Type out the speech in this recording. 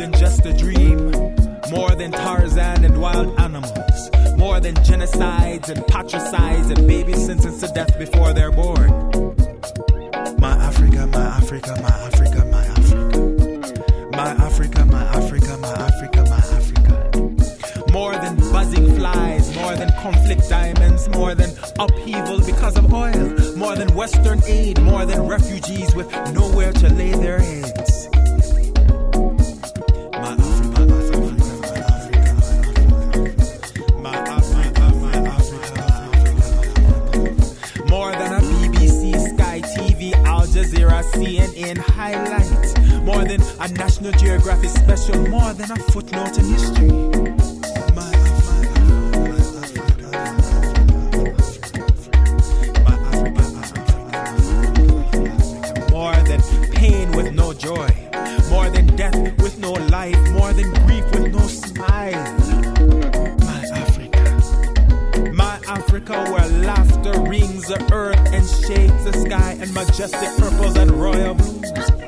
than just a dream, more than Tarzan and wild animals, more than genocides and patricides and babies sentenced to death before they're born. My Africa, my Africa, my Africa, my Africa. My Africa, my Africa, my Africa, my Africa. More than buzzing flies, more than conflict diamonds, more than upheaval because of oil, more than Western aid, more than refugees with nowhere to lay their heads. CNN highlight. More than a National Geographic special, more than a footnote in history. More than pain with no joy, more than death with no life, more than grief with no smile. My Africa, my Africa, where laughter rings the earth shades of sky and majestic purples and royal blues.